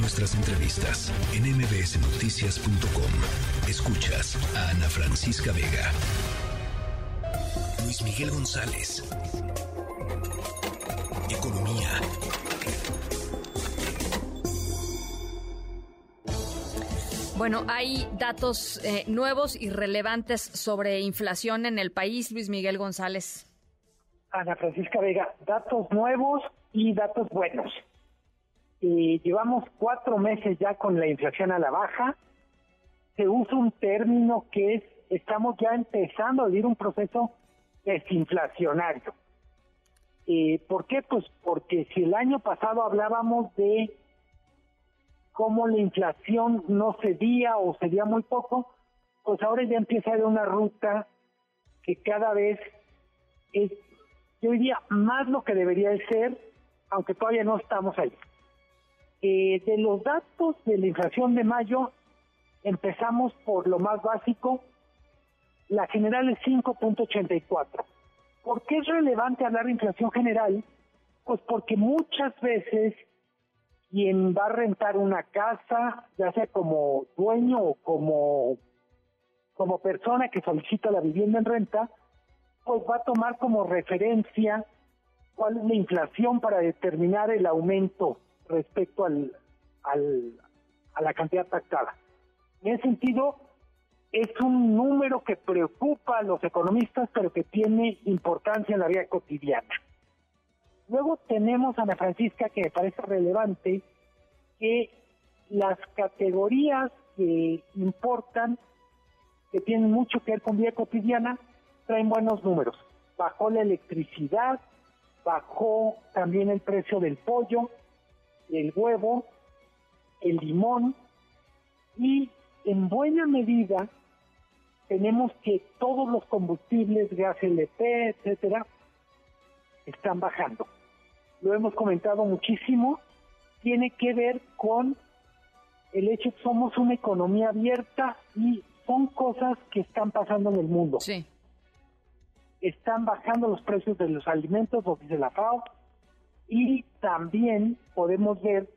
Nuestras entrevistas en mbsnoticias.com. Escuchas a Ana Francisca Vega. Luis Miguel González. Economía. Bueno, hay datos eh, nuevos y relevantes sobre inflación en el país, Luis Miguel González. Ana Francisca Vega, datos nuevos y datos buenos. Eh, llevamos cuatro meses ya con la inflación a la baja. Se usa un término que es, estamos ya empezando a vivir un proceso desinflacionario. Eh, ¿Por qué? Pues porque si el año pasado hablábamos de cómo la inflación no cedía o cedía muy poco, pues ahora ya empieza a haber una ruta que cada vez es, yo diría, más lo que debería de ser, aunque todavía no estamos ahí. Eh, de los datos de la inflación de mayo, empezamos por lo más básico, la general es 5.84. ¿Por qué es relevante hablar de inflación general? Pues porque muchas veces quien va a rentar una casa, ya sea como dueño o como, como persona que solicita la vivienda en renta, pues va a tomar como referencia cuál es la inflación para determinar el aumento respecto al, al, a la cantidad pactada. En ese sentido, es un número que preocupa a los economistas, pero que tiene importancia en la vida cotidiana. Luego tenemos a Ana Francisca, que me parece relevante, que las categorías que importan, que tienen mucho que ver con vida cotidiana, traen buenos números. Bajó la electricidad, bajó también el precio del pollo, el huevo, el limón y en buena medida tenemos que todos los combustibles, gas LP, etcétera, están bajando lo hemos comentado muchísimo, tiene que ver con el hecho que somos una economía abierta y son cosas que están pasando en el mundo. Sí. Están bajando los precios de los alimentos, lo dice la FAO, y también podemos ver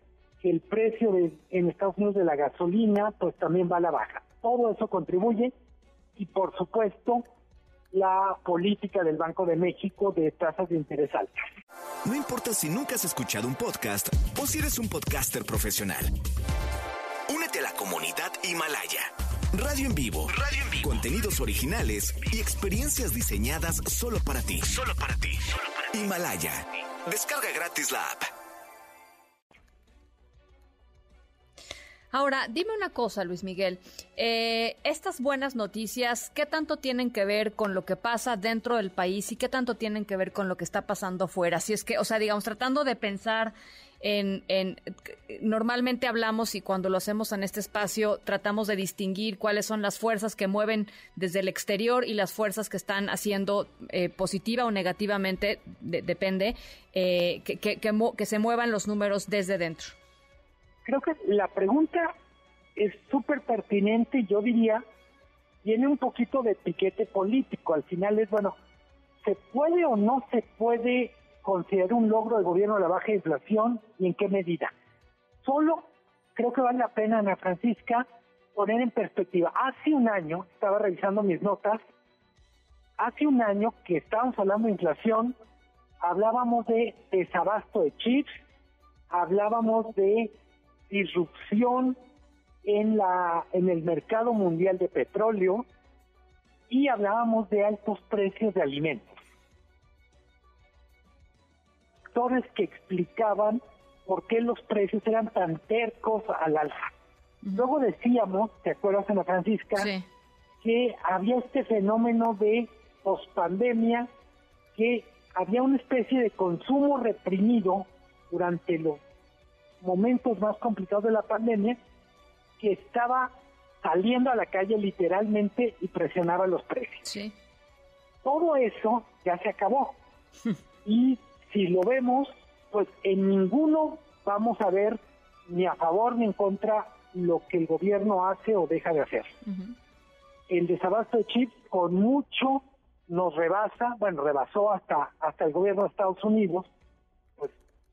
que el precio de, en Estados Unidos de la gasolina, pues también va a la baja. Todo eso contribuye y, por supuesto, la política del Banco de México de tasas de interés altas. No importa si nunca has escuchado un podcast o si eres un podcaster profesional. Únete a la comunidad Himalaya. Radio en vivo. Radio en vivo. Contenidos originales y experiencias diseñadas solo para ti. Solo para ti. Himalaya. Descarga gratis la app. Ahora, dime una cosa, Luis Miguel. Eh, estas buenas noticias, ¿qué tanto tienen que ver con lo que pasa dentro del país y qué tanto tienen que ver con lo que está pasando fuera? Si es que, o sea, digamos, tratando de pensar en, en, normalmente hablamos y cuando lo hacemos en este espacio tratamos de distinguir cuáles son las fuerzas que mueven desde el exterior y las fuerzas que están haciendo eh, positiva o negativamente, depende, eh, que, que, se muevan los números desde dentro. Creo que la pregunta es súper pertinente, yo diría, tiene un poquito de etiquete político. Al final es, bueno, ¿se puede o no se puede considerar un logro del gobierno la baja inflación y en qué medida? Solo creo que vale la pena, Ana Francisca, poner en perspectiva. Hace un año, estaba revisando mis notas, hace un año que estábamos hablando de inflación, hablábamos de desabasto de chips, hablábamos de disrupción en la en el mercado mundial de petróleo y hablábamos de altos precios de alimentos. Factores que explicaban por qué los precios eran tan tercos al alza. Luego decíamos, ¿te acuerdas, Ana Francisca? Que había este fenómeno de pospandemia, que había una especie de consumo reprimido durante los momentos más complicados de la pandemia, que estaba saliendo a la calle literalmente y presionaba los precios. Todo eso ya se acabó. y si lo vemos, pues en ninguno vamos a ver ni a favor ni en contra lo que el gobierno hace o deja de hacer. El desabasto de chips con mucho nos rebasa, bueno, rebasó hasta, hasta el gobierno de Estados Unidos,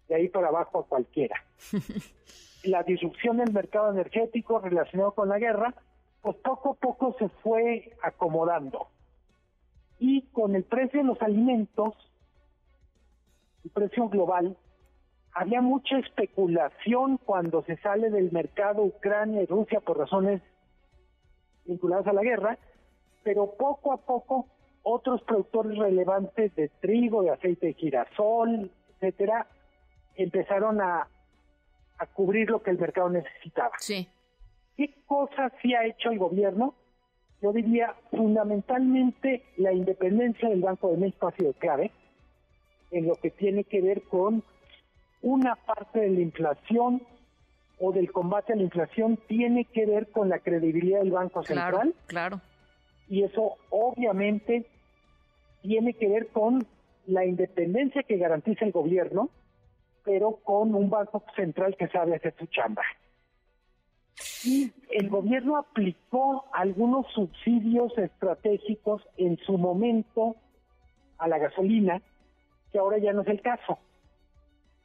de ahí para abajo a cualquiera. la disrupción del mercado energético relacionado con la guerra, pues poco a poco se fue acomodando. Y con el precio de los alimentos, el precio global, había mucha especulación cuando se sale del mercado Ucrania y Rusia por razones vinculadas a la guerra, pero poco a poco otros productores relevantes de trigo, de aceite de girasol, etcétera, empezaron a, a cubrir lo que el mercado necesitaba. Sí. ¿Qué cosas sí ha hecho el gobierno? Yo diría fundamentalmente la independencia del Banco de México ha sido clave en lo que tiene que ver con una parte de la inflación o del combate a la inflación tiene que ver con la credibilidad del Banco Central. Claro, claro. Y eso obviamente tiene que ver con la independencia que garantiza el gobierno, pero con un Banco Central que sabe hacer su chamba. Y el gobierno aplicó algunos subsidios estratégicos en su momento a la gasolina, ahora ya no es el caso.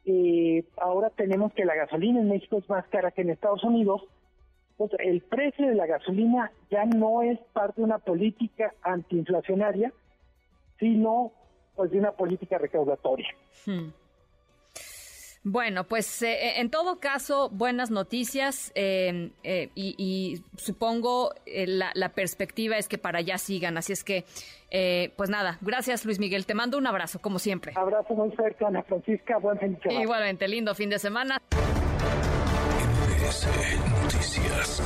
Eh, ahora tenemos que la gasolina en México es más cara que en Estados Unidos. Pues el precio de la gasolina ya no es parte de una política antiinflacionaria, sino pues de una política recaudatoria. Hmm. Bueno, pues eh, eh, en todo caso, buenas noticias em, eh, y, supongo la, la, perspectiva es que para allá sigan. Así es que, pues nada, gracias Luis Miguel. Te mando un abrazo, como siempre. Abrazo muy cerca, Ana Francisca. Buen fin de semana. Igualmente, lindo fin de semana. Noticias.